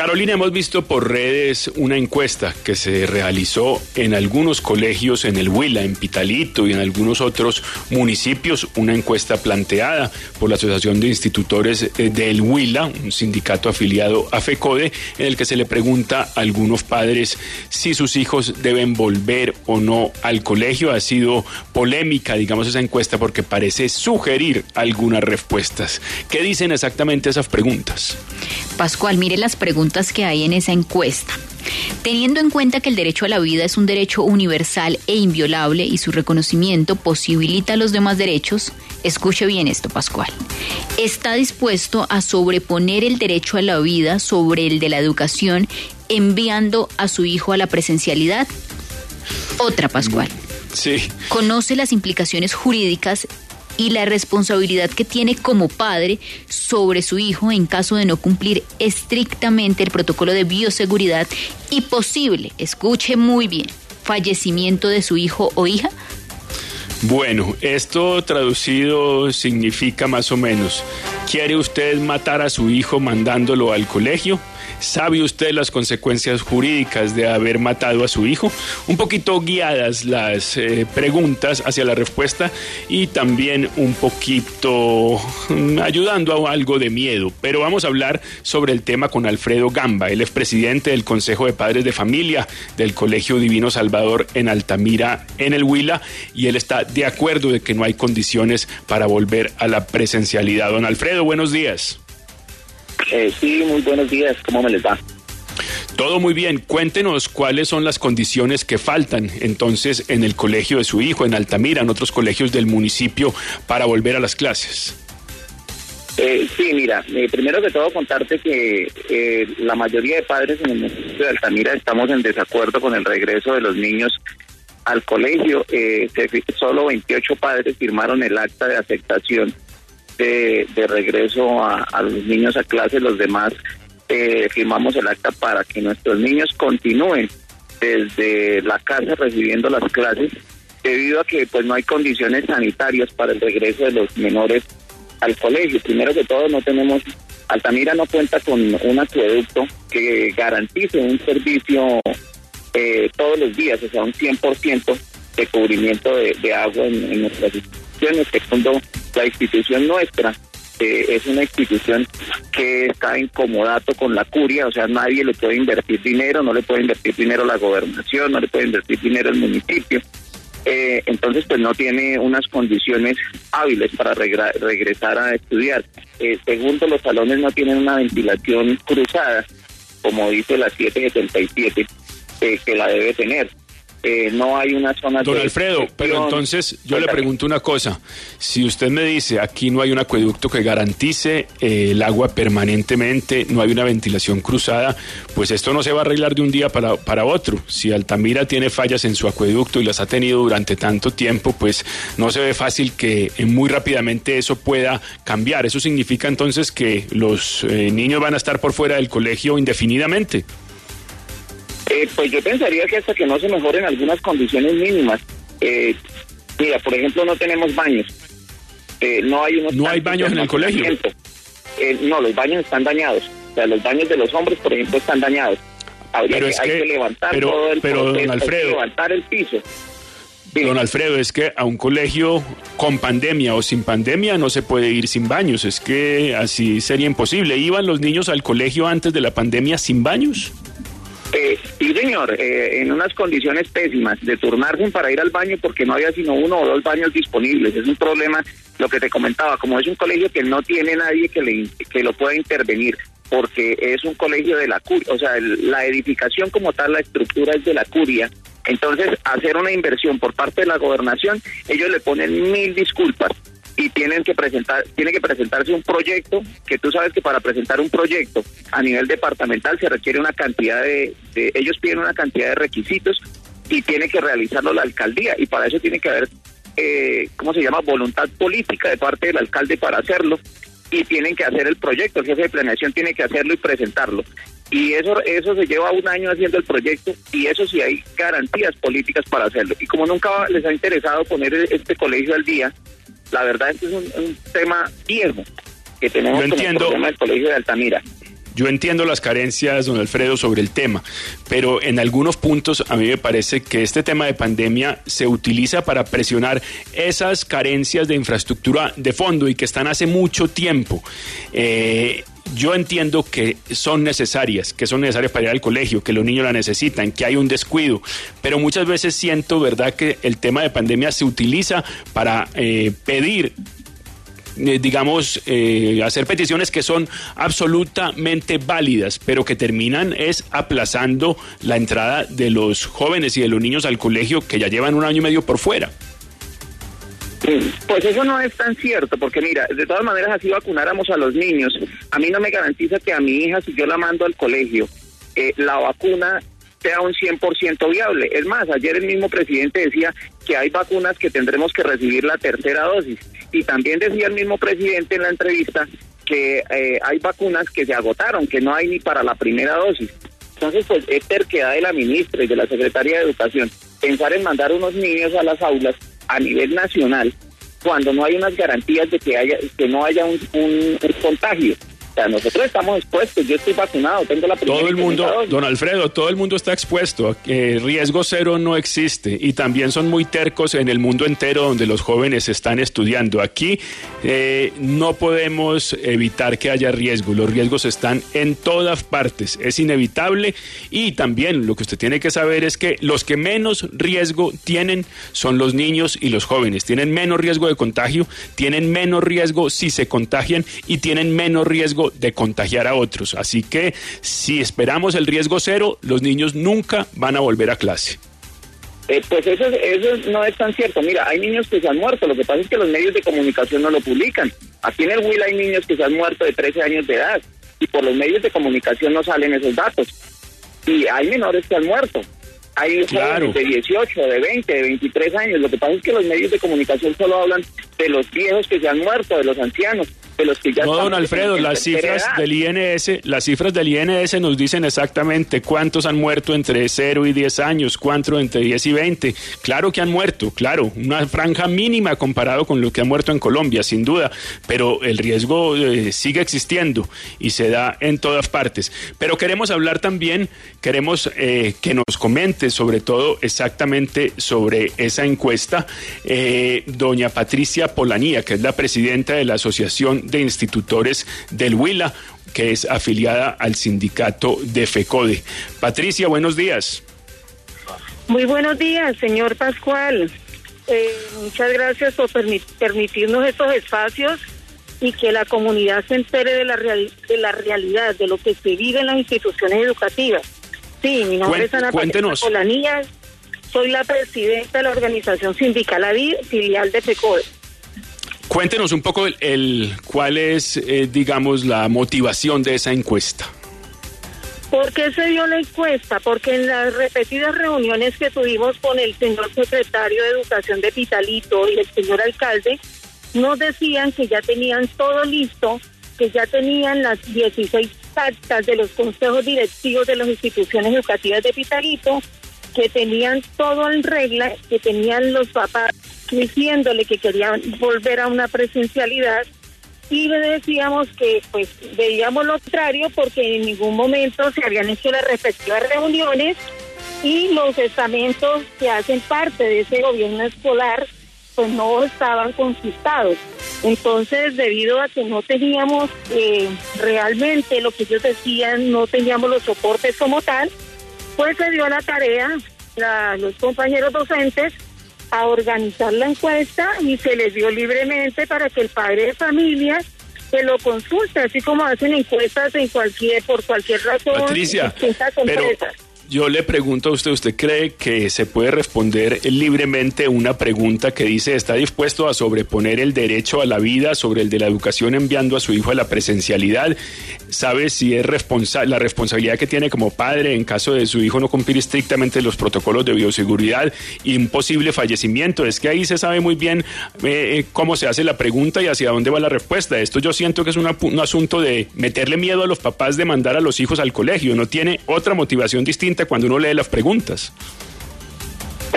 Carolina, hemos visto por redes una encuesta que se realizó en algunos colegios en el Huila, en Pitalito y en algunos otros municipios, una encuesta planteada por la Asociación de Institutores eh, del Huila, un sindicato afiliado a FECODE, en el que se le pregunta a algunos padres si sus hijos deben volver o no al colegio. Ha sido polémica, digamos, esa encuesta porque parece sugerir algunas respuestas. ¿Qué dicen exactamente esas preguntas? Pascual, mire las preguntas que hay en esa encuesta. Teniendo en cuenta que el derecho a la vida es un derecho universal e inviolable y su reconocimiento posibilita los demás derechos, escuche bien esto, Pascual. ¿Está dispuesto a sobreponer el derecho a la vida sobre el de la educación enviando a su hijo a la presencialidad? Otra, Pascual. Sí. Conoce las implicaciones jurídicas y la responsabilidad que tiene como padre sobre su hijo en caso de no cumplir estrictamente el protocolo de bioseguridad y posible, escuche muy bien, fallecimiento de su hijo o hija? Bueno, esto traducido significa más o menos, ¿quiere usted matar a su hijo mandándolo al colegio? ¿Sabe usted las consecuencias jurídicas de haber matado a su hijo? Un poquito guiadas las eh, preguntas hacia la respuesta y también un poquito mm, ayudando a algo de miedo. Pero vamos a hablar sobre el tema con Alfredo Gamba. Él es presidente del Consejo de Padres de Familia del Colegio Divino Salvador en Altamira, en el Huila, y él está de acuerdo de que no hay condiciones para volver a la presencialidad. Don Alfredo, buenos días. Eh, sí, muy buenos días. ¿Cómo me les va? Todo muy bien. Cuéntenos cuáles son las condiciones que faltan entonces en el colegio de su hijo, en Altamira, en otros colegios del municipio, para volver a las clases. Eh, sí, mira, eh, primero que todo contarte que eh, la mayoría de padres en el municipio de Altamira estamos en desacuerdo con el regreso de los niños al colegio. Eh, solo 28 padres firmaron el acta de aceptación de, regreso a, los niños a clase, los demás eh, firmamos el acta para que nuestros niños continúen desde la casa recibiendo las clases, debido a que pues no hay condiciones sanitarias para el regreso de los menores al colegio. Primero que todo, no tenemos, Altamira no cuenta con un acueducto que garantice un servicio eh, todos los días, o sea, un 100% de cubrimiento de, agua en, nuestras instituciones. Segundo, la institución nuestra eh, es una institución que está en comodato con la curia, o sea, nadie le puede invertir dinero, no le puede invertir dinero la gobernación, no le puede invertir dinero el municipio. Eh, entonces, pues no tiene unas condiciones hábiles para regresar a estudiar. Eh, segundo, los salones no tienen una ventilación cruzada, como dice la 777, que la debe tener. Eh, no hay una zona Don Alfredo, pero entonces yo le pregunto una cosa. Si usted me dice aquí no hay un acueducto que garantice eh, el agua permanentemente, no hay una ventilación cruzada, pues esto no se va a arreglar de un día para, para otro. Si Altamira tiene fallas en su acueducto y las ha tenido durante tanto tiempo, pues no se ve fácil que eh, muy rápidamente eso pueda cambiar. Eso significa entonces que los niños van a estar por fuera del colegio indefinidamente. Eh, pues yo pensaría que hasta que no se mejoren algunas condiciones mínimas. Eh, mira, por ejemplo, no tenemos baños. Eh, no hay unos no hay baños en el colegio. no, los baños están dañados. O sea, los baños de los hombres, por ejemplo, están dañados. Habría pero que, es hay que, levantar todo el pero don Alfredo, levantar el piso. Don Alfredo, es que a un colegio con pandemia o sin pandemia no se puede ir sin baños, es que así sería imposible. ¿Iban los niños al colegio antes de la pandemia sin baños? Eh, sí, señor, eh, en unas condiciones pésimas, de turnarse para ir al baño porque no había sino uno o dos baños disponibles. Es un problema, lo que te comentaba, como es un colegio que no tiene nadie que, le, que lo pueda intervenir, porque es un colegio de la curia, o sea, la edificación como tal, la estructura es de la curia. Entonces, hacer una inversión por parte de la gobernación, ellos le ponen mil disculpas y tienen que presentar tiene que presentarse un proyecto que tú sabes que para presentar un proyecto a nivel departamental se requiere una cantidad de, ellos piden una cantidad de requisitos y tiene que realizarlo la alcaldía y para eso tiene que haber eh, cómo se llama voluntad política de parte del alcalde para hacerlo y tienen que hacer el proyecto el jefe de planeación tiene que hacerlo y presentarlo. Y eso eso se lleva un año haciendo el proyecto y eso sí hay garantías políticas para hacerlo. Y como nunca les ha interesado poner este colegio al día la verdad es que es un, tema viejo que tenemos con el problema del colegio de Altamira. Yo entiendo las carencias, don Alfredo, sobre el tema, pero en algunos puntos a mí me parece que este tema de pandemia se utiliza para presionar esas carencias de infraestructura de fondo y que están hace mucho tiempo. Eh, yo entiendo que son necesarias, que son necesarias para ir al colegio, que los niños la necesitan, que hay un descuido, pero muchas veces siento, ¿verdad?, que el tema de pandemia se utiliza para eh, pedir eh, digamos, eh, hacer peticiones que son absolutamente válidas, pero que terminan es aplazando la entrada de los jóvenes y de los niños al colegio que ya llevan un año y medio por fuera. Pues eso no es tan cierto, porque mira, de todas maneras así vacunáramos a los niños. A mí no me garantiza que a mi hija, si yo la mando al colegio, eh, la vacuna sea un 100% viable. Es más, ayer el mismo presidente decía que hay vacunas que tendremos que recibir la tercera dosis. Y también decía el mismo presidente en la entrevista que eh, hay vacunas que se agotaron, que no hay ni para la primera dosis. Entonces, pues es terquedad de la ministra y de la Secretaría de Educación pensar en mandar unos niños a las aulas a nivel nacional cuando no hay unas garantías de que haya que no haya un, un contagio nosotros estamos expuestos, yo estoy vacunado, tengo la primera Todo el mundo, don Alfredo, todo el mundo está expuesto, eh, riesgo cero no existe y también son muy tercos en el mundo entero donde los jóvenes están estudiando. Aquí eh, no podemos evitar que haya riesgo, los riesgos están en todas partes, es inevitable y también lo que usted tiene que saber es que los que menos riesgo tienen son los niños y los jóvenes, tienen menos riesgo de contagio, tienen menos riesgo si se contagian y tienen menos riesgo de contagiar a otros. Así que si esperamos el riesgo cero, los niños nunca van a volver a clase. Eh, pues eso, eso no es tan cierto. Mira, hay niños que se han muerto. Lo que pasa es que los medios de comunicación no lo publican. Aquí en el Will hay niños que se han muerto de 13 años de edad y por los medios de comunicación no salen esos datos. Y hay menores que han muerto. Hay jóvenes de 18, de 20, de 23 años. Lo que pasa es que los medios de comunicación solo hablan de los viejos que se han muerto, de los ancianos no, don Alfredo, las cifras del INS, las cifras del INS nos dicen exactamente cuántos han muerto entre 0 y 10 años, cuántos entre 10 y 20. Claro que han muerto, claro, una franja mínima comparado con lo que ha muerto en Colombia, sin duda, pero el riesgo eh, sigue existiendo y se da en todas partes. Pero queremos hablar también, queremos eh, que nos comente sobre todo exactamente sobre esa encuesta, eh, doña Patricia Polanía, que es la presidenta de la Asociación de Institutores del Huila, que es afiliada al sindicato de FECODE. Patricia, buenos días. Muy buenos días, señor Pascual. Eh, muchas gracias por permitirnos estos espacios y que la comunidad se entere de la, de la realidad, de lo que se vive en las instituciones educativas. Sí, mi nombre es Ana Cuéntenos. Polanía, soy la presidenta de la organización sindical filial de FECODE. Cuéntenos un poco el, cuál es, eh, digamos, la motivación de esa encuesta. ¿Por qué se dio la encuesta? Porque en las repetidas reuniones que tuvimos con el señor secretario de Educación de Pitalito y el señor alcalde, nos decían que ya tenían todo listo, que ya tenían las 16 actas de los consejos directivos de las instituciones educativas de Pitalito, que tenían todo en regla, que tenían los papás diciéndole que querían volver a una presencialidad y decíamos que pues veíamos lo contrario porque en ningún momento se habían hecho las respectivas reuniones y los estamentos que hacen parte de ese gobierno escolar pues no estaban conquistados. Entonces, debido a que no teníamos eh, realmente lo que ellos decían, no teníamos los soportes como tal, pues se dio la tarea a los compañeros docentes a organizar la encuesta y se les dio libremente para que el padre de familia se lo consulte, así como hacen encuestas en cualquier por cualquier razón. Patricia, pero Yo le pregunto a usted, ¿usted cree que se puede responder libremente una pregunta que dice, ¿está dispuesto a sobreponer el derecho a la vida sobre el de la educación enviando a su hijo a la presencialidad? ¿Sabe si es responsa la responsabilidad que tiene como padre en caso de su hijo no cumplir estrictamente los protocolos de bioseguridad y un posible fallecimiento? Es que ahí se sabe muy bien eh, eh, cómo se hace la pregunta y hacia dónde va la respuesta. Esto yo siento que es un asunto de meterle miedo a los papás de mandar a los hijos al colegio. No tiene otra motivación distinta cuando uno lee las preguntas.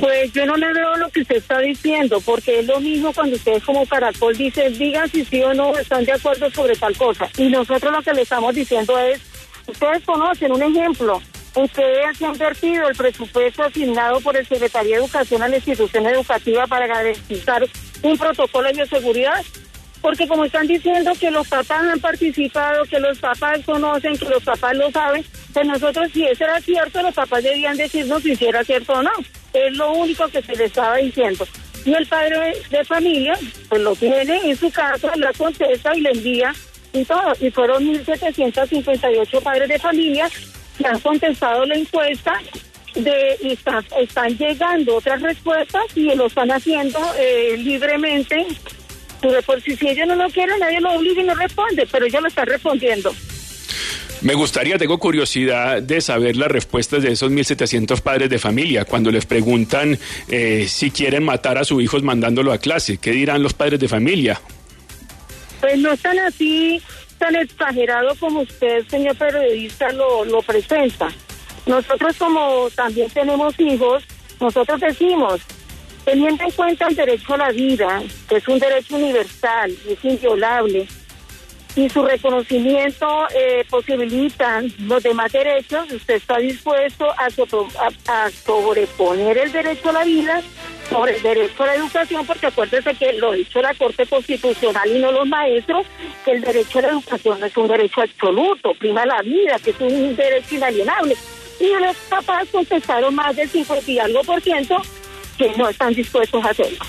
Pues yo no le veo lo que usted está diciendo, porque es lo mismo cuando ustedes como Caracol dicen, digan si sí o no están de acuerdo sobre tal cosa. Y nosotros lo que le estamos diciendo es, ustedes conocen un ejemplo en que se ha invertido el presupuesto asignado por el Secretario de Educación a la institución educativa para garantizar un protocolo de seguridad porque como están diciendo que los papás han participado, que los papás conocen, que los papás lo saben, pues nosotros si eso era cierto, los papás debían decirnos si era cierto o no. Es lo único que se les estaba diciendo. Y el padre de familia, pues lo tiene en su casa, la contesta y le envía y todo. Y fueron 1.758 padres de familia que han contestado la encuesta de, y están llegando otras respuestas y lo están haciendo eh, libremente por si, si ellos no lo quieren, nadie lo obliga y no responde, pero yo lo está respondiendo. Me gustaría, tengo curiosidad de saber las respuestas de esos 1.700 padres de familia cuando les preguntan eh, si quieren matar a sus hijos mandándolo a clase. ¿Qué dirán los padres de familia? Pues no están así, tan exagerado como usted, señor periodista, lo, lo presenta. Nosotros como también tenemos hijos, nosotros decimos, Teniendo en cuenta el derecho a la vida, que es un derecho universal, es inviolable, y su reconocimiento eh, posibilita los demás derechos, usted está dispuesto a, sobreponer el derecho a la vida sobre el derecho a la educación, porque acuérdese que lo dicho la Corte Constitucional y no los maestros, que el derecho a la educación es un derecho absoluto, prima la vida, que es un derecho inalienable. Y los papás contestaron más del 50 y algo por ciento que no están dispuestos a hacerlo.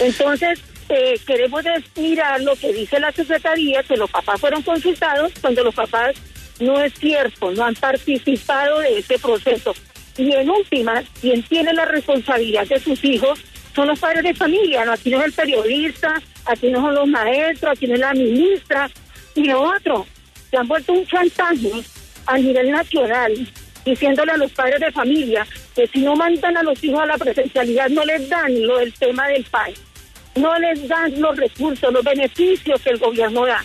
Entonces, eh, queremos mirar lo que dice la Secretaría, que los papás fueron consultados cuando los papás no es cierto, no han participado de ese proceso. Y en última, quien tiene la responsabilidad de sus hijos son los padres de familia, ¿no? aquí no es el periodista, aquí no son los maestros, aquí no es la ministra, y otro, se han vuelto un chantaje a nivel nacional diciéndole a los padres de familia que si no mandan a los hijos a la presencialidad no les dan lo del tema del país, no les dan los recursos, los beneficios que el gobierno da.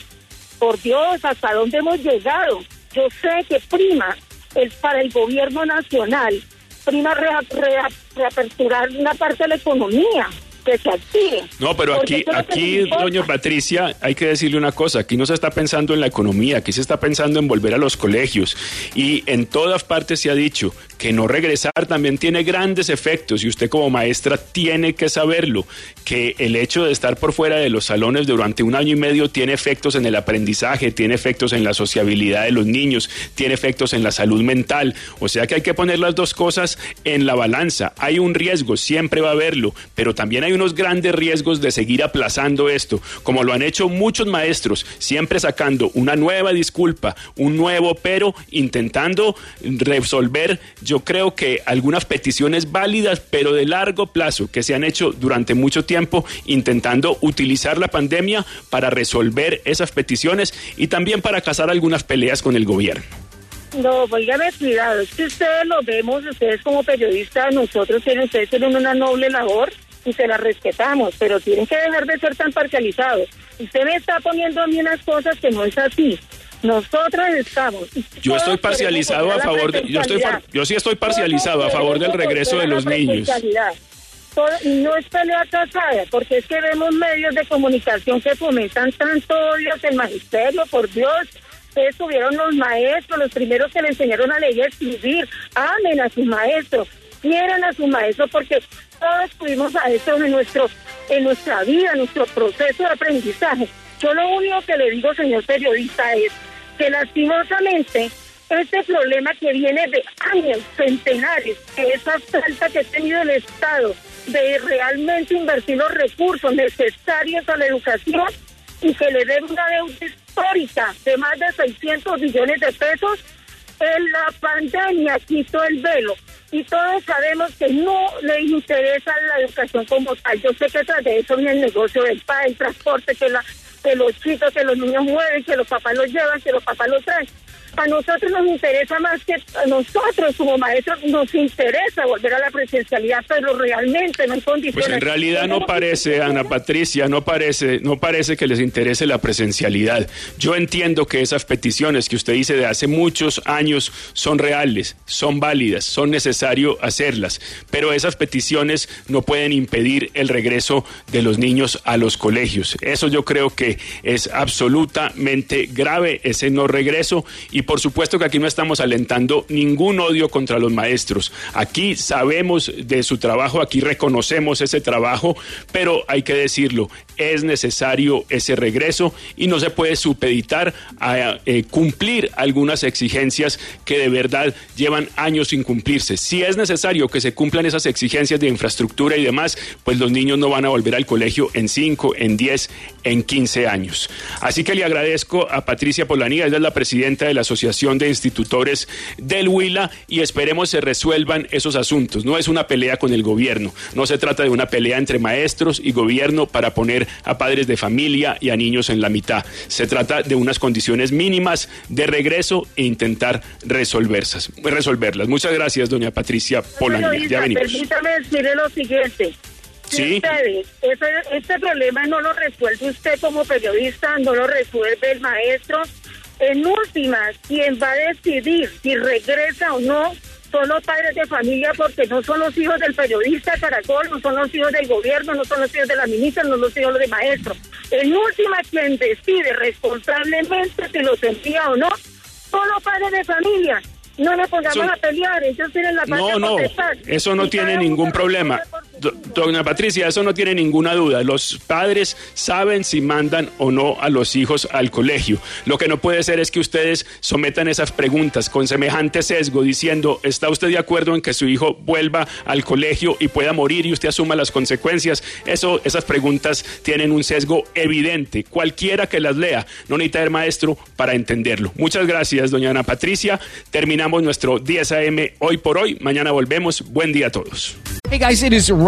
Por Dios, ¿hasta dónde hemos llegado? Yo sé que prima el, para el gobierno nacional, prima reaperturar una parte de la economía, que se active. No, pero aquí, aquí, doña Patricia, hay que decirle una cosa, aquí no se está pensando en la economía, aquí se está pensando en volver a los colegios y en todas partes se ha dicho que no regresar también tiene grandes efectos y usted como maestra tiene que saberlo, que el hecho de estar por fuera de los salones durante un año y medio tiene efectos en el aprendizaje, tiene efectos en la sociabilidad de los niños, tiene efectos en la salud mental, o sea que hay que poner las dos cosas en la balanza. Hay un riesgo, siempre va a haberlo, pero también hay unos grandes riesgos de seguir aplazando esto, como lo han hecho muchos maestros, siempre sacando una nueva disculpa, un nuevo pero, intentando resolver, yo creo que algunas peticiones válidas, pero de largo plazo, que se han hecho durante mucho tiempo, intentando utilizar la pandemia para resolver esas peticiones y también para cazar algunas peleas con el gobierno. No, oígame cuidado, es que ustedes lo vemos, ustedes como periodistas, nosotros tienen, ustedes tienen una noble labor y se la respetamos, pero tienen que dejar de ser tan parcializados. Usted me está poniendo a mí unas cosas que no es así. Nosotros estamos. Yo estoy parcializado a favor de. Yo, estoy, yo sí estoy parcializado a favor del regreso de los niños. no es pelea casada, porque es que vemos medios de comunicación que fomentan tanto odio el magisterio, por Dios. Ustedes tuvieron los maestros, los primeros que le enseñaron a leer y escribir. Amen a sus maestros, quieran a sus maestros, porque todos tuvimos a eso en, nuestro, en nuestra vida, en nuestro proceso de aprendizaje. Yo lo único que le digo, señor periodista, es que lastimosamente este problema que viene de años, centenares, que esa falta que ha tenido el Estado de realmente invertir los recursos necesarios a la educación y que le den una deuda histórica de más de 600 millones de pesos, En la pandemia quitó el velo y todos sabemos que no le interesa la educación como tal. Yo sé que tras de eso viene el negocio del padre, el transporte, que, la, que los chicos, que los niños mueven, que los papás los llevan, que los papás los traen a nosotros nos interesa más que a nosotros como maestros nos interesa volver a la presencialidad, pero realmente no en condiciones. Pues en realidad no parece, Ana Patricia, no parece, no parece que les interese la presencialidad. Yo entiendo que esas peticiones que usted dice de hace muchos años son reales, son válidas, son necesario hacerlas, pero esas peticiones no pueden impedir el regreso de los niños a los colegios. Eso yo creo que es absolutamente grave ese no regreso y y por supuesto que aquí no estamos alentando ningún odio contra los maestros. Aquí sabemos de su trabajo, aquí reconocemos ese trabajo, pero hay que decirlo, es necesario ese regreso y no se puede supeditar a eh, cumplir algunas exigencias que de verdad llevan años sin cumplirse. Si es necesario que se cumplan esas exigencias de infraestructura y demás, pues los niños no van a volver al colegio en 5, en 10, en 15 años. Así que le agradezco a Patricia Polanía, ella es la presidenta de la Asociación de Institutores del Huila y esperemos se resuelvan esos asuntos. No es una pelea con el gobierno, no se trata de una pelea entre maestros y gobierno para poner a padres de familia y a niños en la mitad. Se trata de unas condiciones mínimas de regreso e intentar resolverlas. resolverlas. Muchas gracias, doña Patricia. Ya venimos. Permítame decirle lo siguiente. Sí. este problema no lo resuelve usted como periodista, no lo resuelve el maestro, en última, quien va a decidir si regresa o no son los padres de familia porque no son los hijos del periodista Caracol, no son los hijos del gobierno, no son los hijos de la ministra, no son los hijos de maestro. En última, quien decide responsablemente si los envía o no, son los padres de familia. No nos pongamos a pelear, ellos tienen la No, no, eso no tiene ningún problema. Doña Patricia, eso no tiene ninguna duda. Los padres saben si mandan o no a los hijos al colegio. Lo que no puede ser es que ustedes sometan esas preguntas con semejante sesgo diciendo, ¿está usted de acuerdo en que su hijo vuelva al colegio y pueda morir y usted asuma las consecuencias? Eso, esas preguntas tienen un sesgo evidente. Cualquiera que las lea no necesita ser maestro para entenderlo. Muchas gracias, doña Ana Patricia. Terminamos nuestro 10 AM hoy por hoy. Mañana volvemos. Buen día a todos. Hey guys, it is